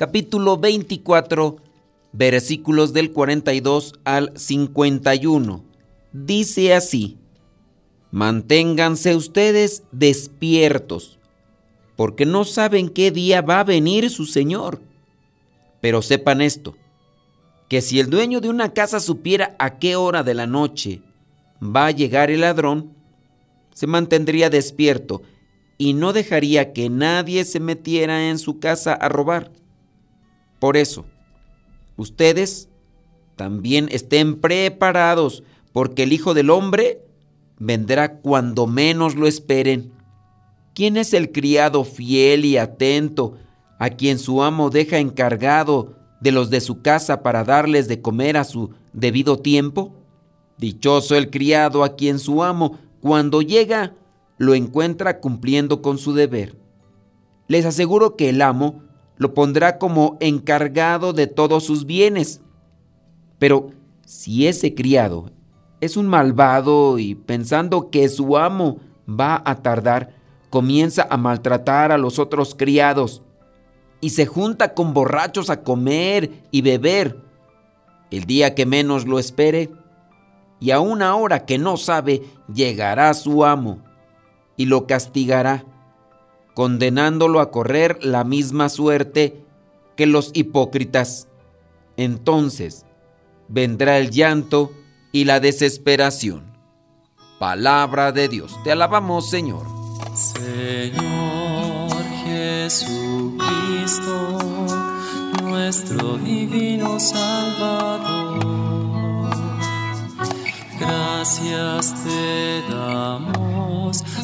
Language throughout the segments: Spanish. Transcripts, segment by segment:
capítulo 24 versículos del 42 al 51. Dice así, Manténganse ustedes despiertos, porque no saben qué día va a venir su Señor. Pero sepan esto, que si el dueño de una casa supiera a qué hora de la noche va a llegar el ladrón, se mantendría despierto y no dejaría que nadie se metiera en su casa a robar. Por eso, ustedes también estén preparados, porque el Hijo del Hombre vendrá cuando menos lo esperen. ¿Quién es el criado fiel y atento a quien su amo deja encargado de los de su casa para darles de comer a su debido tiempo? Dichoso el criado a quien su amo cuando llega, lo encuentra cumpliendo con su deber. Les aseguro que el amo lo pondrá como encargado de todos sus bienes. Pero si ese criado es un malvado y pensando que su amo va a tardar, comienza a maltratar a los otros criados y se junta con borrachos a comer y beber, el día que menos lo espere, y a una hora que no sabe, llegará su amo y lo castigará, condenándolo a correr la misma suerte que los hipócritas. Entonces vendrá el llanto y la desesperación. Palabra de Dios, te alabamos Señor. Señor Jesucristo, nuestro divino Salvador Gracias te damos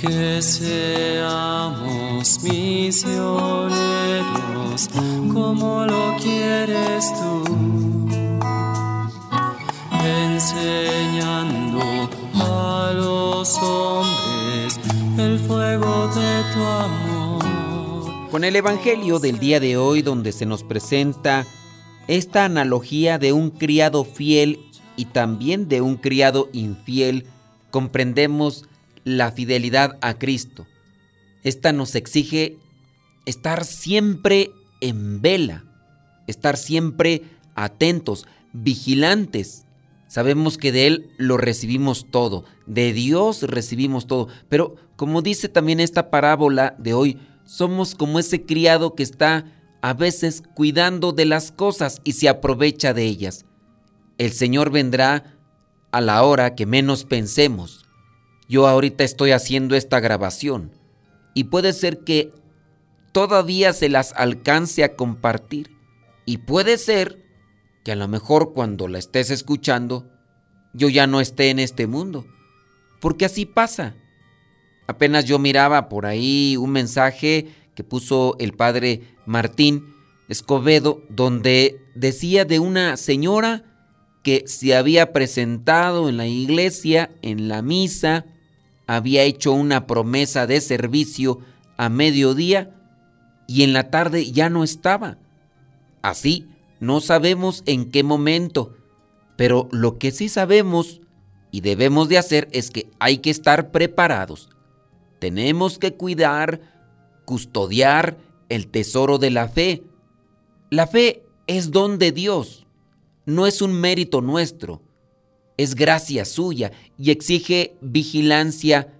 Que seamos misioneros como lo quieres tú, enseñando a los hombres el fuego de tu amor. Con el Evangelio del día de hoy donde se nos presenta esta analogía de un criado fiel y también de un criado infiel, comprendemos la fidelidad a Cristo. Esta nos exige estar siempre en vela, estar siempre atentos, vigilantes. Sabemos que de Él lo recibimos todo, de Dios recibimos todo, pero como dice también esta parábola de hoy, somos como ese criado que está a veces cuidando de las cosas y se aprovecha de ellas. El Señor vendrá a la hora que menos pensemos. Yo ahorita estoy haciendo esta grabación. Y puede ser que todavía se las alcance a compartir. Y puede ser que a lo mejor cuando la estés escuchando yo ya no esté en este mundo, porque así pasa. Apenas yo miraba por ahí un mensaje que puso el padre Martín Escobedo donde decía de una señora que se había presentado en la iglesia, en la misa, había hecho una promesa de servicio a mediodía y en la tarde ya no estaba. Así, no sabemos en qué momento, pero lo que sí sabemos y debemos de hacer es que hay que estar preparados. Tenemos que cuidar, custodiar el tesoro de la fe. La fe es don de Dios, no es un mérito nuestro es gracia suya y exige vigilancia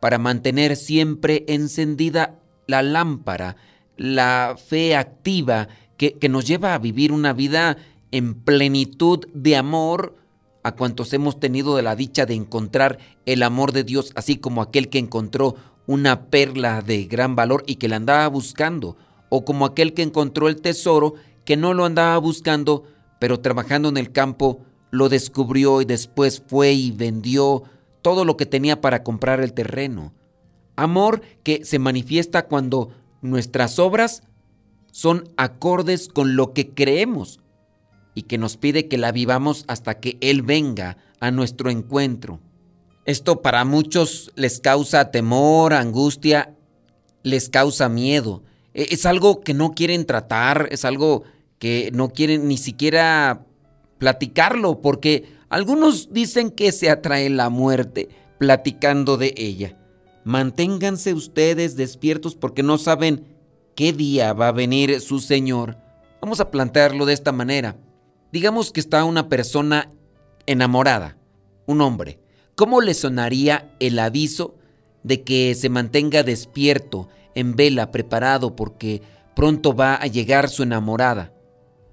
para mantener siempre encendida la lámpara, la fe activa que, nos lleva a vivir una vida en plenitud de amor a cuantos hemos tenido de la dicha de encontrar el amor de Dios, así como aquel que encontró una perla de gran valor y que la andaba buscando, o como aquel que encontró el tesoro que no lo andaba buscando, pero trabajando en el campo lo descubrió y después fue y vendió todo lo que tenía para comprar el terreno. Amor que se manifiesta cuando nuestras obras son acordes con lo que creemos y que nos pide que la vivamos hasta que Él venga a nuestro encuentro. Esto para muchos les causa temor, angustia, les causa miedo. E, es algo que no quieren tratar, es algo que no quieren ni siquiera platicarlo, porque algunos dicen que se atrae la muerte platicando de ella. Manténganse ustedes despiertos porque no saben qué día va a venir su Señor. Vamos a plantearlo de esta manera. Digamos que está una persona enamorada, un hombre. ¿Cómo le sonaría el aviso de que se mantenga despierto, en vela, preparado, porque pronto va a llegar su enamorada?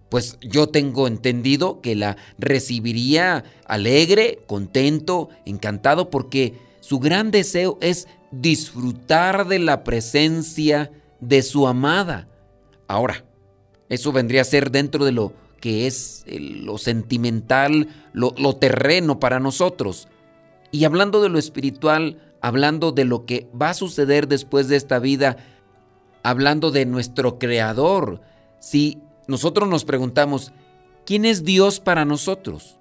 Pues yo tengo entendido que la recibiría alegre, contento, encantado, porque su gran deseo es disfrutar de la presencia de su amada. Ahora, eso vendría a ser dentro de lo que es lo sentimental, lo, lo terreno para nosotros. Y hablando de lo espiritual, hablando de lo que va a suceder después de esta vida, hablando de nuestro Creador, si nosotros nos preguntamos, ¿quién es Dios para nosotros?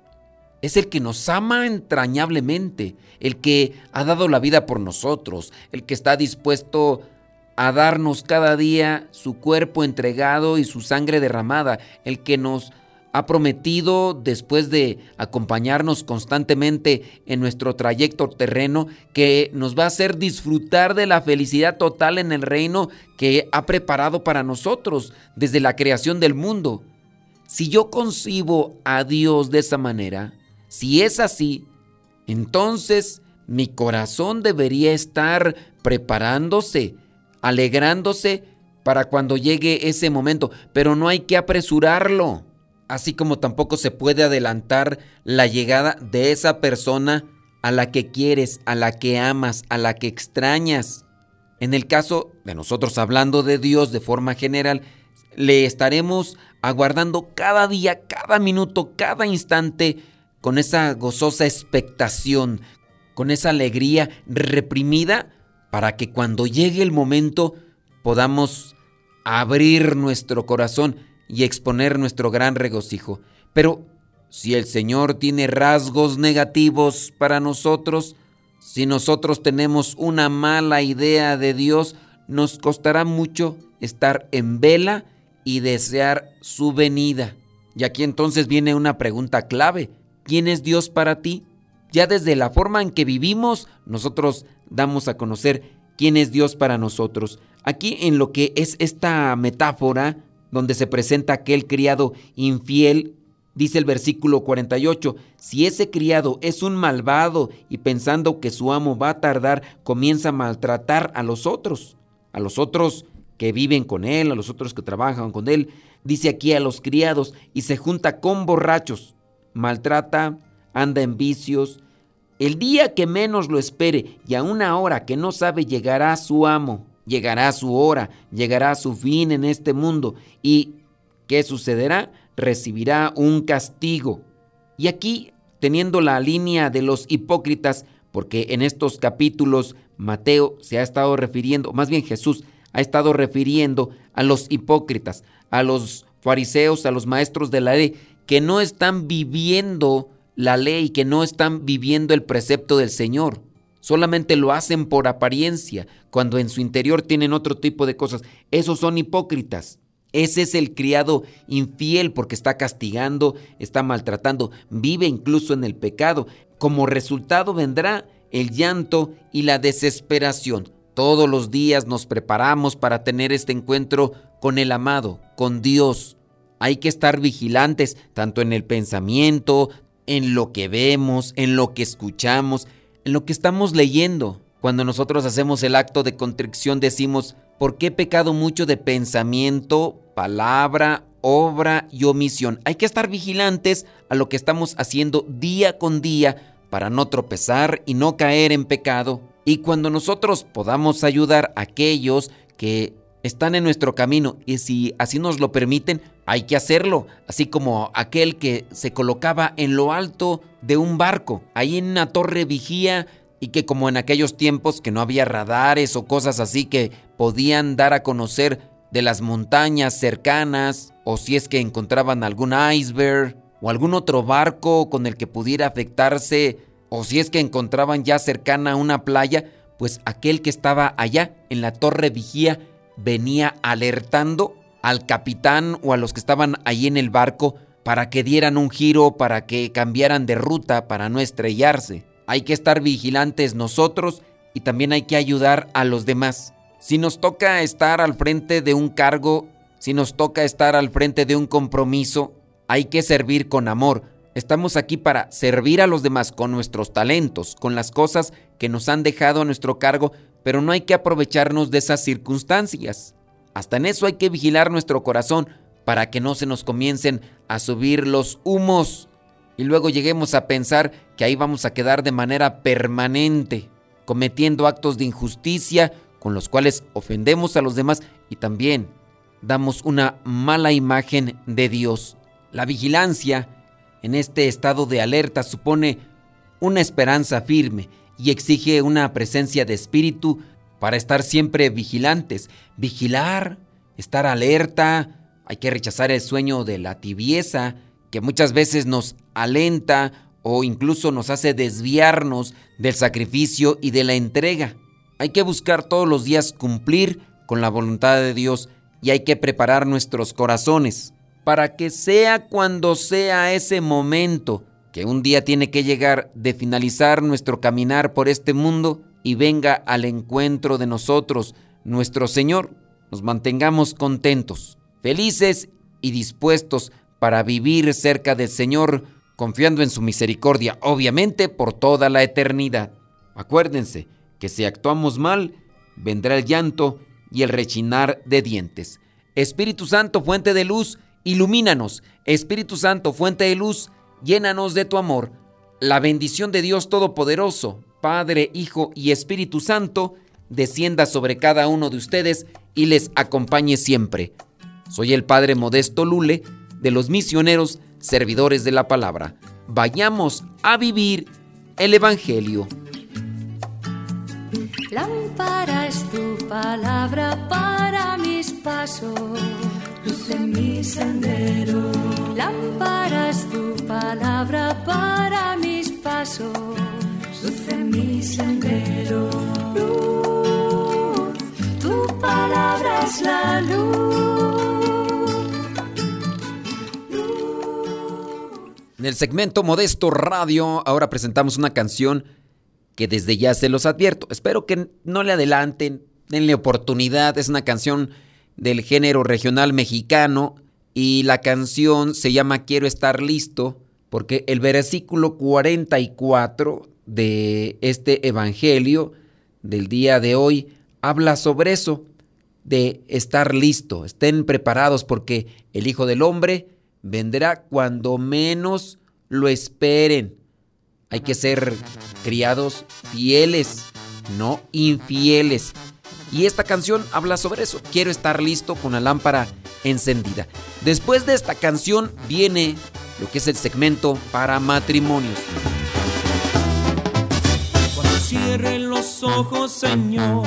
Es el que nos ama entrañablemente, el que ha dado la vida por nosotros, el que está dispuesto a darnos cada día su cuerpo entregado y su sangre derramada, el que nos ha prometido, después de acompañarnos constantemente en nuestro trayecto terreno, que nos va a hacer disfrutar de la felicidad total en el reino que ha preparado para nosotros desde la creación del mundo. Si yo concibo a Dios de esa manera, si es así, entonces mi corazón debería estar preparándose, alegrándose para cuando llegue ese momento, pero no hay que apresurarlo así como tampoco se puede adelantar la llegada de esa persona a la que quieres, a la que amas, a la que extrañas. En el caso de nosotros hablando de Dios de forma general, le estaremos aguardando cada día, cada minuto, cada instante con esa gozosa expectación, con esa alegría reprimida, para que cuando llegue el momento podamos abrir nuestro corazón y exponer nuestro gran regocijo. Pero si el Señor tiene rasgos negativos para nosotros, si nosotros tenemos una mala idea de Dios, nos costará mucho estar en vela y desear su venida. Y aquí entonces viene una pregunta clave. ¿Quién es Dios para ti? Ya desde la forma en que vivimos, nosotros damos a conocer quién es Dios para nosotros. Aquí en lo que es esta metáfora, donde se presenta aquel criado infiel, dice el versículo 48, si ese criado es un malvado y pensando que su amo va a tardar, comienza a maltratar a los otros, a los otros que viven con él, a los otros que trabajan con él, dice aquí a los criados, y se junta con borrachos, maltrata, anda en vicios, el día que menos lo espere y a una hora que no sabe llegará su amo llegará su hora, llegará su fin en este mundo y ¿qué sucederá? Recibirá un castigo. Y aquí, teniendo la línea de los hipócritas, porque en estos capítulos Mateo se ha estado refiriendo, más bien Jesús ha estado refiriendo a los hipócritas, a los fariseos, a los maestros de la ley, que no están viviendo la ley, que no están viviendo el precepto del Señor. Solamente lo hacen por apariencia, cuando en su interior tienen otro tipo de cosas. Esos son hipócritas. Ese es el criado infiel porque está castigando, está maltratando, vive incluso en el pecado. Como resultado vendrá el llanto y la desesperación. Todos los días nos preparamos para tener este encuentro con el amado, con Dios. Hay que estar vigilantes tanto en el pensamiento, en lo que vemos, en lo que escuchamos, lo que estamos leyendo. Cuando nosotros hacemos el acto de contrición decimos, ¿por qué he pecado mucho de pensamiento, palabra obra y omisión. Hay que estar vigilantes a lo que estamos haciendo día con día para no tropezar y no caer en pecado. Y cuando nosotros podamos ayudar a aquellos que están en nuestro camino y si así nos lo permiten, hay que hacerlo, así como aquel que se colocaba en lo alto de un barco, ahí en una torre vigía y que como en aquellos tiempos que no había radares o cosas así que podían dar a conocer de las montañas cercanas o si es que encontraban algún iceberg o algún otro barco con el que pudiera afectarse o si es que encontraban ya cercana una playa, pues aquel que estaba allá en la torre vigía venía alertando al capitán o a los que estaban ahí en el barco para que dieran un giro, para que cambiaran de ruta, para no estrellarse. Hay que estar vigilantes nosotros y también hay que ayudar a los demás. Si nos toca estar al frente de un cargo, si nos toca estar al frente de un compromiso, hay que servir con amor. Estamos aquí para servir a los demás con nuestros talentos, con las cosas que nos han dejado a nuestro cargo, pero no hay que aprovecharnos de esas circunstancias. Hasta en eso hay que vigilar nuestro corazón para que no se nos comiencen a subir los humos y luego lleguemos a pensar que ahí vamos a quedar de manera permanente, cometiendo actos de injusticia con los cuales ofendemos a los demás y también damos una mala imagen de Dios. La vigilancia en este estado de alerta supone una esperanza firme y exige una presencia de espíritu para estar siempre vigilantes. Vigilar, estar alerta, hay que rechazar el sueño de la tibieza que muchas veces nos alenta o incluso nos hace desviarnos del sacrificio y de la entrega. Hay que buscar todos los días cumplir con la voluntad de Dios y hay que preparar nuestros corazones para que sea cuando sea ese momento que un día tiene que llegar de finalizar nuestro caminar por este mundo y venga al encuentro de nosotros nuestro Señor, nos mantengamos contentos, felices y dispuestos para vivir cerca del Señor, confiando en su misericordia, obviamente por toda la eternidad. Acuérdense que si actuamos mal, vendrá el llanto y el rechinar de dientes. Espíritu Santo, fuente de luz, ilumínanos. Espíritu Santo, fuente de luz, llénanos de tu amor. La bendición de Dios Todopoderoso, Padre, Hijo y Espíritu Santo, descienda sobre cada uno de ustedes y les acompañe siempre. Soy el Padre Modesto Lule, de los misioneros servidores de la palabra. Vayamos a vivir el Evangelio. Lámpara es tu palabra para mis pasos, luz en mi sendero. Lámpara es tu palabra para mis pasos, luz en mi sendero. Luz, tu palabra es la luz En el segmento Modesto Radio ahora presentamos una canción que desde ya se los advierto. Espero que no le adelanten, denle oportunidad. Es una canción del género regional mexicano y la canción se llama Quiero estar listo porque el versículo 44 de este evangelio del día de hoy habla sobre eso, de estar listo. Estén preparados porque el Hijo del Hombre vendrá cuando menos lo esperen. Hay que ser criados fieles, no infieles. Y esta canción habla sobre eso. Quiero estar listo con la lámpara encendida. Después de esta canción viene lo que es el segmento para matrimonios. Cuando cierren los ojos, Señor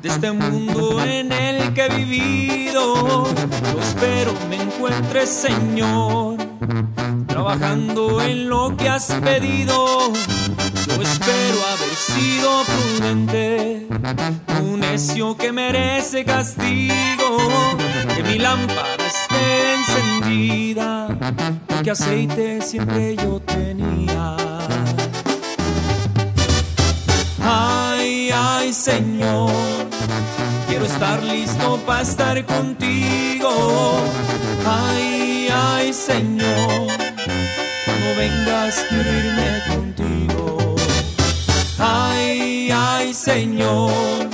de este mundo en el que he vivido. Yo espero me encuentres, Señor, trabajando en lo que has pedido. Yo espero haber sido prudente, un necio que merece castigo, que mi lámpara esté encendida, porque aceite siempre yo tenía. Ay, ay, Señor, quiero estar listo para estar contigo. Ay, ay, Señor, cuando vengas quiero irme contigo. Ay, ay, Señor,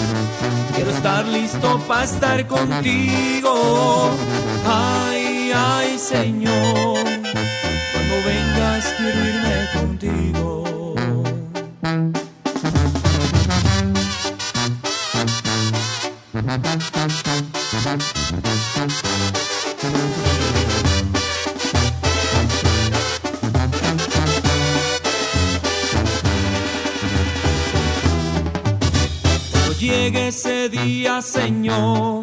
quiero quiero estar listo para estar contigo. Ay, ay, Señor, cuando vengas quiero irme contigo. Ese día, Señor,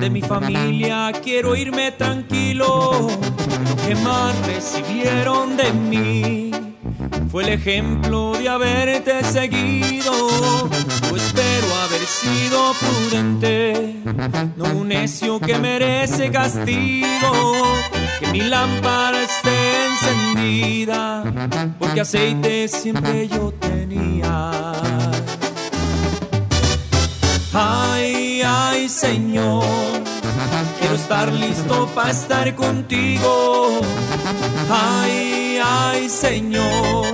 de mi familia quiero irme tranquilo. Lo que más recibieron de mí fue el ejemplo de haberte seguido. Yo espero haber sido prudente, no un necio que merece castigo. Que mi lámpara esté encendida, porque aceite siempre yo tenía. Ay, ay, Señor, quiero estar listo para estar contigo. Ay, ay, Señor,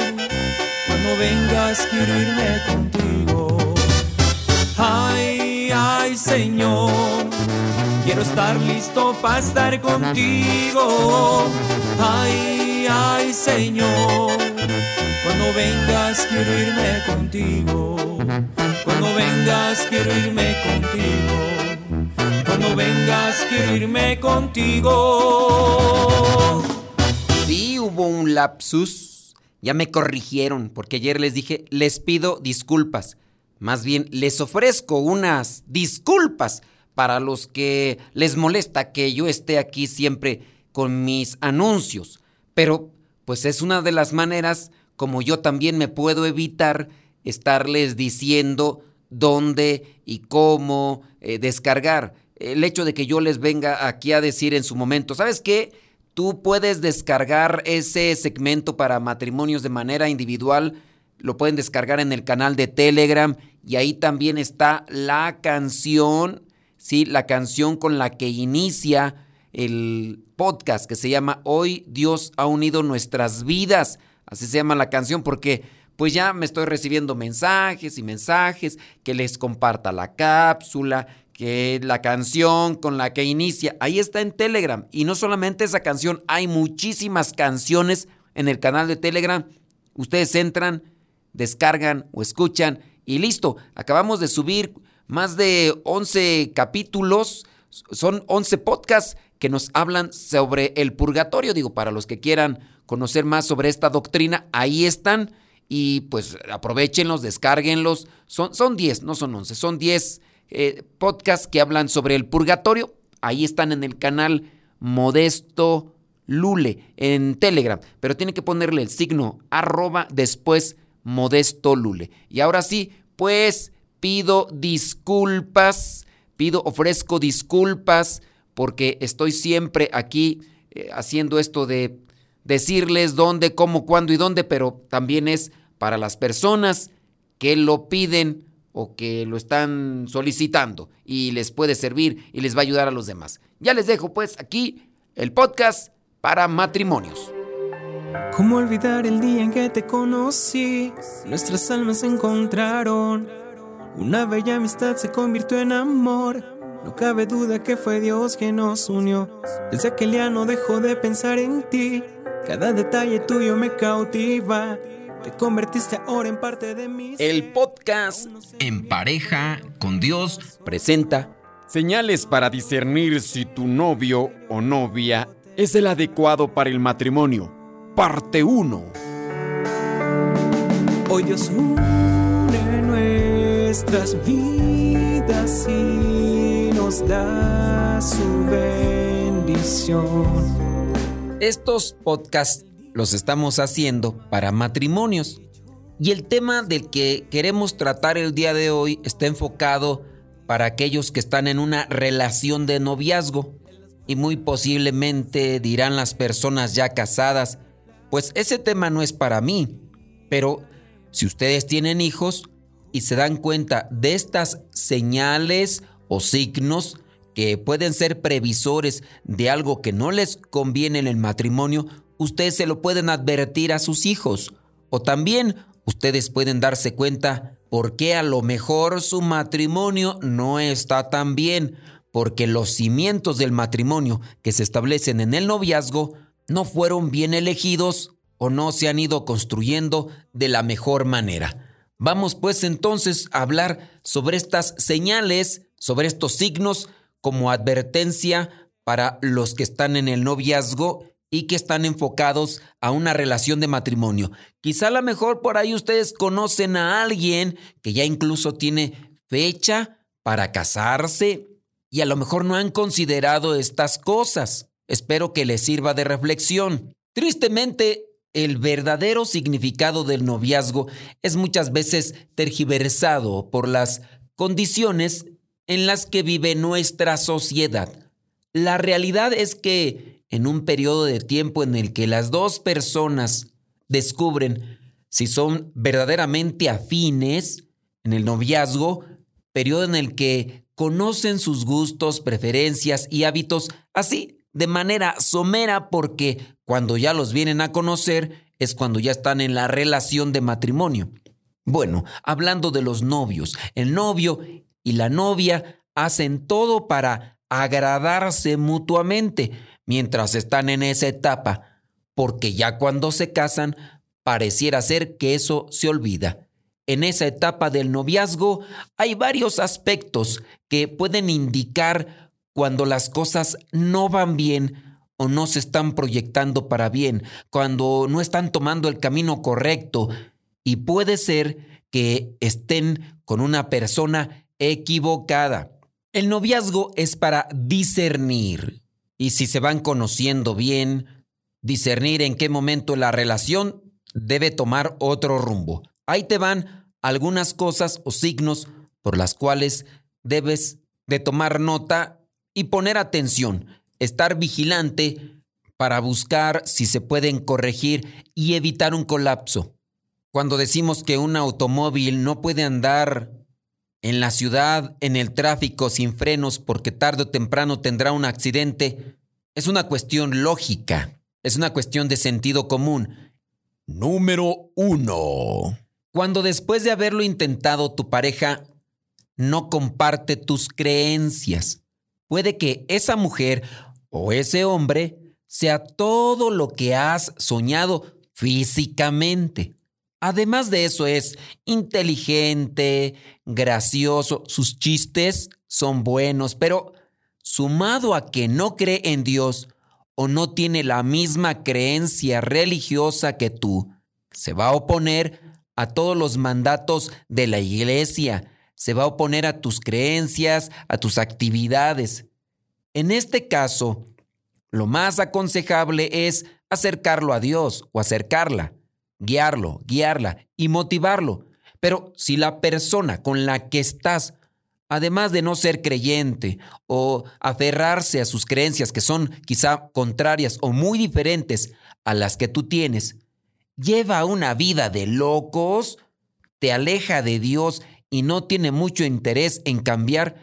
cuando vengas quiero irme contigo. Ay, ay, Señor, quiero estar listo para estar contigo. Ay, ay, Señor, cuando vengas quiero irme contigo. Cuando vengas quiero irme contigo. Cuando vengas quiero irme contigo. Sí, hubo un lapsus. Ya me corrigieron porque ayer les dije, les pido disculpas. Más bien, les ofrezco unas disculpas para los que les molesta que yo esté aquí siempre con mis anuncios. Pero, pues es una de las maneras como yo también me puedo evitar estarles diciendo dónde y cómo eh, descargar. El hecho de que yo les venga aquí a decir en su momento, ¿sabes qué? Tú puedes descargar ese segmento para matrimonios de manera individual, lo pueden descargar en el canal de Telegram y ahí también está la canción, sí, la canción con la que inicia el podcast que se llama Hoy Dios ha unido nuestras vidas. Así se llama la canción porque pues ya me estoy recibiendo mensajes y mensajes, que les comparta la cápsula, que la canción con la que inicia, ahí está en Telegram. Y no solamente esa canción, hay muchísimas canciones en el canal de Telegram. Ustedes entran, descargan o escuchan y listo. Acabamos de subir más de 11 capítulos, son 11 podcasts que nos hablan sobre el purgatorio. Digo, para los que quieran conocer más sobre esta doctrina, ahí están y pues aprovechenlos, descárguenlos. Son, son 10, no son 11, son 10 eh, podcasts que hablan sobre el purgatorio. Ahí están en el canal Modesto Lule en Telegram, pero tiene que ponerle el signo arroba después Modesto Lule. Y ahora sí, pues pido disculpas, pido, ofrezco disculpas porque estoy siempre aquí eh, haciendo esto de decirles dónde, cómo, cuándo y dónde, pero también es para las personas que lo piden o que lo están solicitando y les puede servir y les va a ayudar a los demás. Ya les dejo pues aquí el podcast para matrimonios. ¿Cómo olvidar el día en que te conocí? Nuestras almas se encontraron. Una bella amistad se convirtió en amor. No cabe duda que fue Dios quien nos unió. Desde aquel día no dejo de pensar en ti. Cada detalle tuyo me cautiva. Te convertiste ahora en parte de mí. El podcast En pareja con Dios presenta señales para discernir si tu novio o novia es el adecuado para el matrimonio. Parte 1. Hoy Dios une nuestras vidas y nos da su bendición. Estos podcasts los estamos haciendo para matrimonios. Y el tema del que queremos tratar el día de hoy está enfocado para aquellos que están en una relación de noviazgo. Y muy posiblemente dirán las personas ya casadas, pues ese tema no es para mí. Pero si ustedes tienen hijos y se dan cuenta de estas señales o signos que pueden ser previsores de algo que no les conviene en el matrimonio, ustedes se lo pueden advertir a sus hijos o también ustedes pueden darse cuenta porque a lo mejor su matrimonio no está tan bien, porque los cimientos del matrimonio que se establecen en el noviazgo no fueron bien elegidos o no se han ido construyendo de la mejor manera. Vamos pues entonces a hablar sobre estas señales, sobre estos signos como advertencia para los que están en el noviazgo y que están enfocados a una relación de matrimonio. Quizá a lo mejor por ahí ustedes conocen a alguien que ya incluso tiene fecha para casarse y a lo mejor no han considerado estas cosas. Espero que les sirva de reflexión. Tristemente, el verdadero significado del noviazgo es muchas veces tergiversado por las condiciones en las que vive nuestra sociedad. La realidad es que en un periodo de tiempo en el que las dos personas descubren si son verdaderamente afines en el noviazgo, periodo en el que conocen sus gustos, preferencias y hábitos así de manera somera porque cuando ya los vienen a conocer es cuando ya están en la relación de matrimonio. Bueno, hablando de los novios, el novio y la novia hacen todo para agradarse mutuamente mientras están en esa etapa, porque ya cuando se casan, pareciera ser que eso se olvida. En esa etapa del noviazgo hay varios aspectos que pueden indicar cuando las cosas no van bien o no se están proyectando para bien, cuando no están tomando el camino correcto y puede ser que estén con una persona equivocada. El noviazgo es para discernir, y si se van conociendo bien, discernir en qué momento la relación debe tomar otro rumbo. Ahí te van algunas cosas o signos por las cuales debes de tomar nota y poner atención, estar vigilante para buscar si se pueden corregir y evitar un colapso. Cuando decimos que un automóvil no puede andar en la ciudad, en el tráfico, sin frenos, porque tarde o temprano tendrá un accidente, es una cuestión lógica, es una cuestión de sentido común. Número uno. Cuando después de haberlo intentado tu pareja no comparte tus creencias, puede que esa mujer o ese hombre sea todo lo que has soñado físicamente. Además de eso es inteligente, gracioso, sus chistes son buenos, pero sumado a que no cree en Dios o no tiene la misma creencia religiosa que tú, se va a oponer a todos los mandatos de la iglesia, se va a oponer a tus creencias, a tus actividades. En este caso, lo más aconsejable es acercarlo a Dios o acercarla guiarlo, guiarla y motivarlo. Pero si la persona con la que estás, además de no ser creyente o aferrarse a sus creencias que son quizá contrarias o muy diferentes a las que tú tienes, lleva una vida de locos, te aleja de Dios y no tiene mucho interés en cambiar,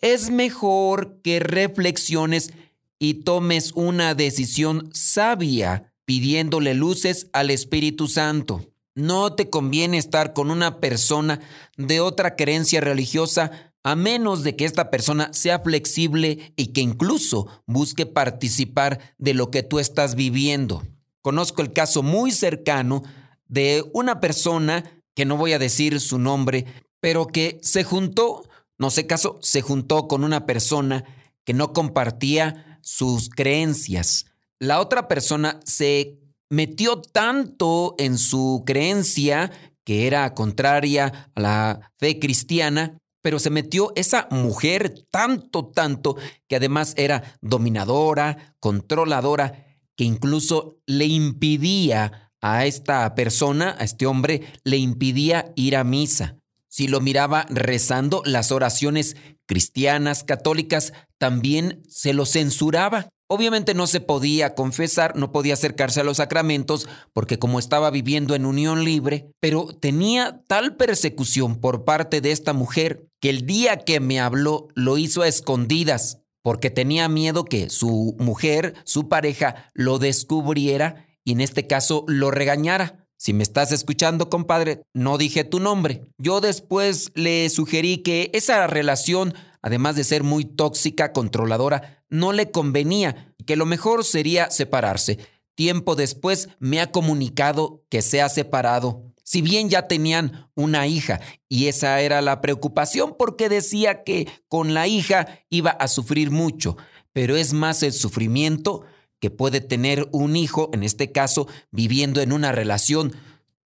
es mejor que reflexiones y tomes una decisión sabia pidiéndole luces al Espíritu Santo. No te conviene estar con una persona de otra creencia religiosa a menos de que esta persona sea flexible y que incluso busque participar de lo que tú estás viviendo. Conozco el caso muy cercano de una persona, que no voy a decir su nombre, pero que se juntó, no sé caso, se juntó con una persona que no compartía sus creencias la otra persona se metió tanto en su creencia que era contraria a la fe cristiana, pero se metió esa mujer tanto, tanto, que además era dominadora, controladora, que incluso le impidía a esta persona, a este hombre, le impidía ir a misa. Si lo miraba rezando las oraciones cristianas, católicas, también se lo censuraba. Obviamente no se podía confesar, no podía acercarse a los sacramentos porque como estaba viviendo en unión libre, pero tenía tal persecución por parte de esta mujer que el día que me habló lo hizo a escondidas porque tenía miedo que su mujer, su pareja, lo descubriera y en este caso lo regañara. Si me estás escuchando, compadre, no dije tu nombre. Yo después le sugerí que esa relación, además de ser muy tóxica, controladora, no le convenía y que lo mejor sería separarse. Tiempo después me ha comunicado que se ha separado. Si bien ya tenían una hija y esa era la preocupación porque decía que con la hija iba a sufrir mucho, pero es más el sufrimiento que puede tener un hijo, en este caso, viviendo en una relación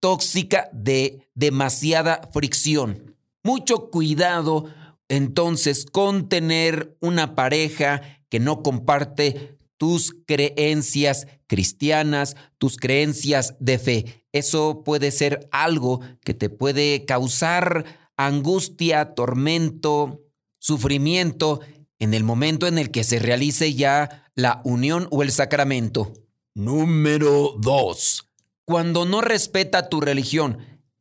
tóxica de demasiada fricción. Mucho cuidado entonces con tener una pareja que no comparte tus creencias cristianas, tus creencias de fe. Eso puede ser algo que te puede causar angustia, tormento, sufrimiento en el momento en el que se realice ya la unión o el sacramento. Número 2. Cuando no respeta tu religión,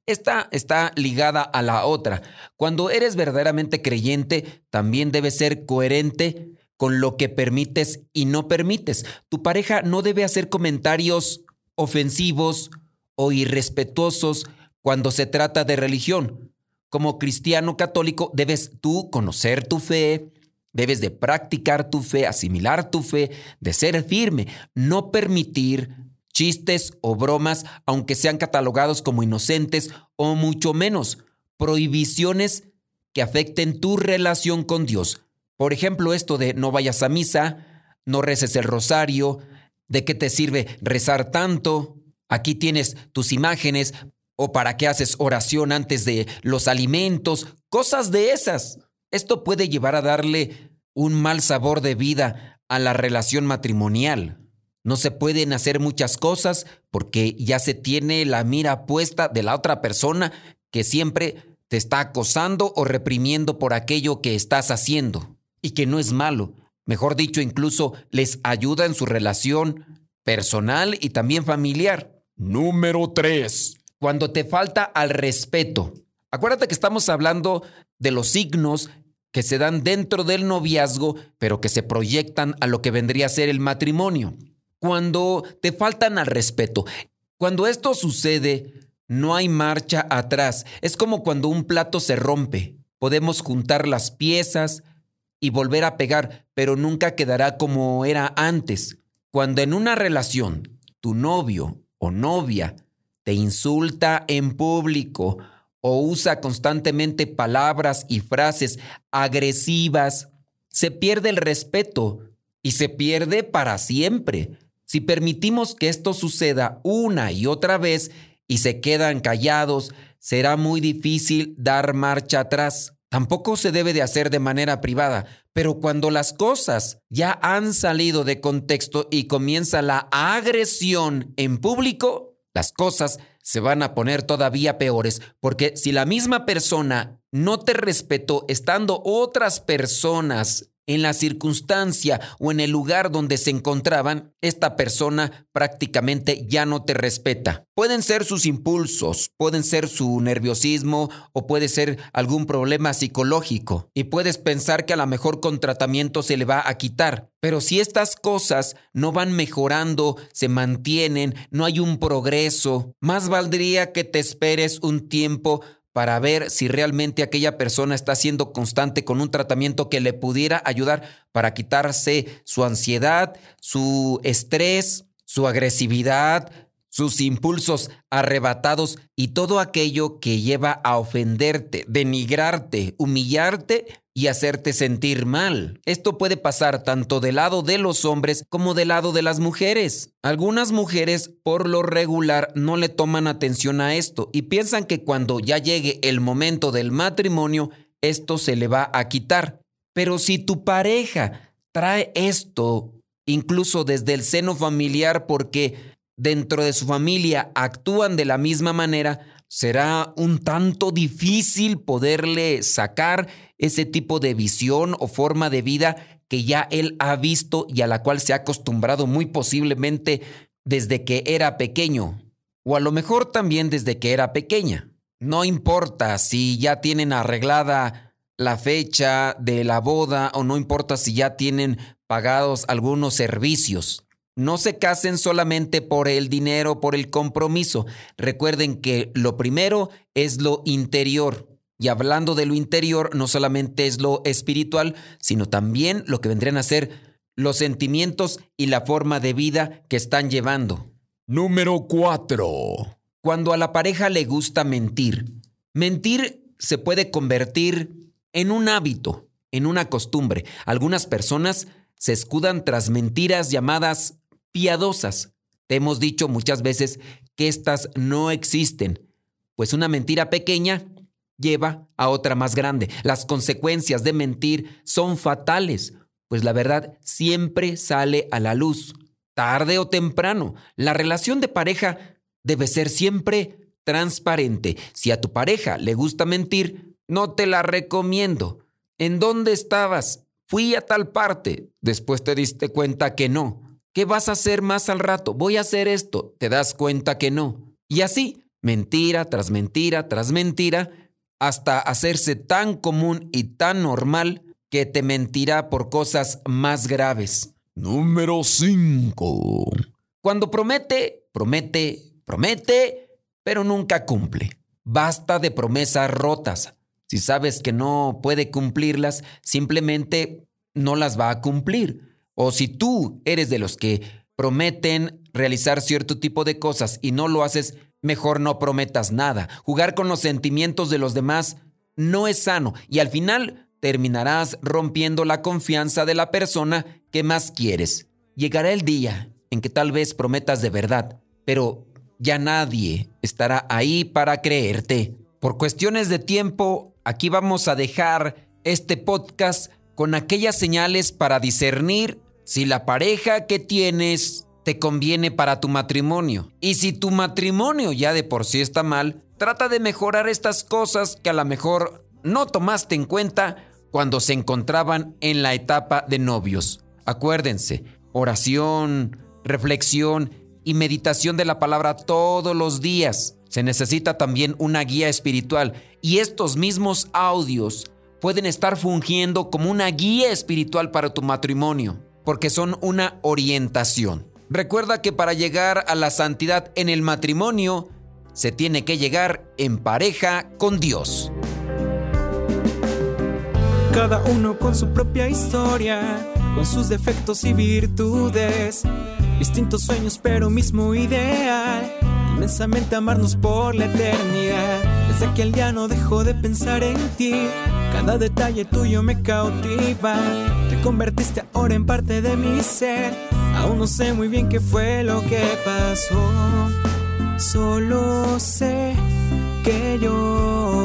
esta está ligada a la otra. Cuando eres verdaderamente creyente, también debes ser coherente con lo que permites y no permites. Tu pareja no debe hacer comentarios ofensivos o irrespetuosos cuando se trata de religión. Como cristiano católico debes tú conocer tu fe, Debes de practicar tu fe, asimilar tu fe, de ser firme, no permitir chistes o bromas, aunque sean catalogados como inocentes o mucho menos prohibiciones que afecten tu relación con Dios. Por ejemplo, esto de no vayas a misa, no reces el rosario, de qué te sirve rezar tanto, aquí tienes tus imágenes, o para qué haces oración antes de los alimentos, cosas de esas. Esto puede llevar a darle un mal sabor de vida a la relación matrimonial. No se pueden hacer muchas cosas porque ya se tiene la mira puesta de la otra persona que siempre te está acosando o reprimiendo por aquello que estás haciendo y que no es malo. Mejor dicho, incluso les ayuda en su relación personal y también familiar. Número 3. Cuando te falta al respeto. Acuérdate que estamos hablando de los signos que se dan dentro del noviazgo, pero que se proyectan a lo que vendría a ser el matrimonio. Cuando te faltan al respeto, cuando esto sucede, no hay marcha atrás. Es como cuando un plato se rompe. Podemos juntar las piezas y volver a pegar, pero nunca quedará como era antes. Cuando en una relación tu novio o novia te insulta en público o usa constantemente palabras y frases agresivas, se pierde el respeto y se pierde para siempre. Si permitimos que esto suceda una y otra vez y se quedan callados, será muy difícil dar marcha atrás. Tampoco se debe de hacer de manera privada, pero cuando las cosas ya han salido de contexto y comienza la agresión en público, las cosas se van a poner todavía peores, porque si la misma persona no te respetó estando otras personas en la circunstancia o en el lugar donde se encontraban, esta persona prácticamente ya no te respeta. Pueden ser sus impulsos, pueden ser su nerviosismo o puede ser algún problema psicológico. Y puedes pensar que a lo mejor con tratamiento se le va a quitar. Pero si estas cosas no van mejorando, se mantienen, no hay un progreso, más valdría que te esperes un tiempo para ver si realmente aquella persona está siendo constante con un tratamiento que le pudiera ayudar para quitarse su ansiedad, su estrés, su agresividad, sus impulsos arrebatados y todo aquello que lleva a ofenderte, denigrarte, humillarte y hacerte sentir mal. Esto puede pasar tanto del lado de los hombres como del lado de las mujeres. Algunas mujeres por lo regular no le toman atención a esto y piensan que cuando ya llegue el momento del matrimonio, esto se le va a quitar. Pero si tu pareja trae esto incluso desde el seno familiar porque dentro de su familia actúan de la misma manera, será un tanto difícil poderle sacar ese tipo de visión o forma de vida que ya él ha visto y a la cual se ha acostumbrado muy posiblemente desde que era pequeño, o a lo mejor también desde que era pequeña. No importa si ya tienen arreglada la fecha de la boda o no importa si ya tienen pagados algunos servicios. No se casen solamente por el dinero, por el compromiso. Recuerden que lo primero es lo interior. Y hablando de lo interior, no solamente es lo espiritual, sino también lo que vendrían a ser los sentimientos y la forma de vida que están llevando. Número 4. Cuando a la pareja le gusta mentir. Mentir se puede convertir en un hábito, en una costumbre. Algunas personas se escudan tras mentiras llamadas piadosas. Te hemos dicho muchas veces que estas no existen, pues una mentira pequeña lleva a otra más grande. Las consecuencias de mentir son fatales, pues la verdad siempre sale a la luz, tarde o temprano. La relación de pareja debe ser siempre transparente. Si a tu pareja le gusta mentir, no te la recomiendo. ¿En dónde estabas? Fui a tal parte. Después te diste cuenta que no. ¿Qué vas a hacer más al rato? Voy a hacer esto. Te das cuenta que no. Y así, mentira tras mentira tras mentira, hasta hacerse tan común y tan normal que te mentirá por cosas más graves. Número 5. Cuando promete, promete, promete, pero nunca cumple. Basta de promesas rotas. Si sabes que no puede cumplirlas, simplemente no las va a cumplir. O si tú eres de los que prometen realizar cierto tipo de cosas y no lo haces, mejor no prometas nada. Jugar con los sentimientos de los demás no es sano y al final terminarás rompiendo la confianza de la persona que más quieres. Llegará el día en que tal vez prometas de verdad, pero ya nadie estará ahí para creerte. Por cuestiones de tiempo, aquí vamos a dejar este podcast con aquellas señales para discernir si la pareja que tienes te conviene para tu matrimonio. Y si tu matrimonio ya de por sí está mal, trata de mejorar estas cosas que a lo mejor no tomaste en cuenta cuando se encontraban en la etapa de novios. Acuérdense, oración, reflexión y meditación de la palabra todos los días. Se necesita también una guía espiritual y estos mismos audios pueden estar fungiendo como una guía espiritual para tu matrimonio, porque son una orientación. Recuerda que para llegar a la santidad en el matrimonio, se tiene que llegar en pareja con Dios. Cada uno con su propia historia, con sus defectos y virtudes, distintos sueños pero mismo ideal, inmensamente amarnos por la eternidad. Desde aquel día no dejo de pensar en ti cada detalle tuyo me cautiva. Te convertiste ahora en parte de mi ser. Aún no sé muy bien qué fue lo que pasó. Solo sé que yo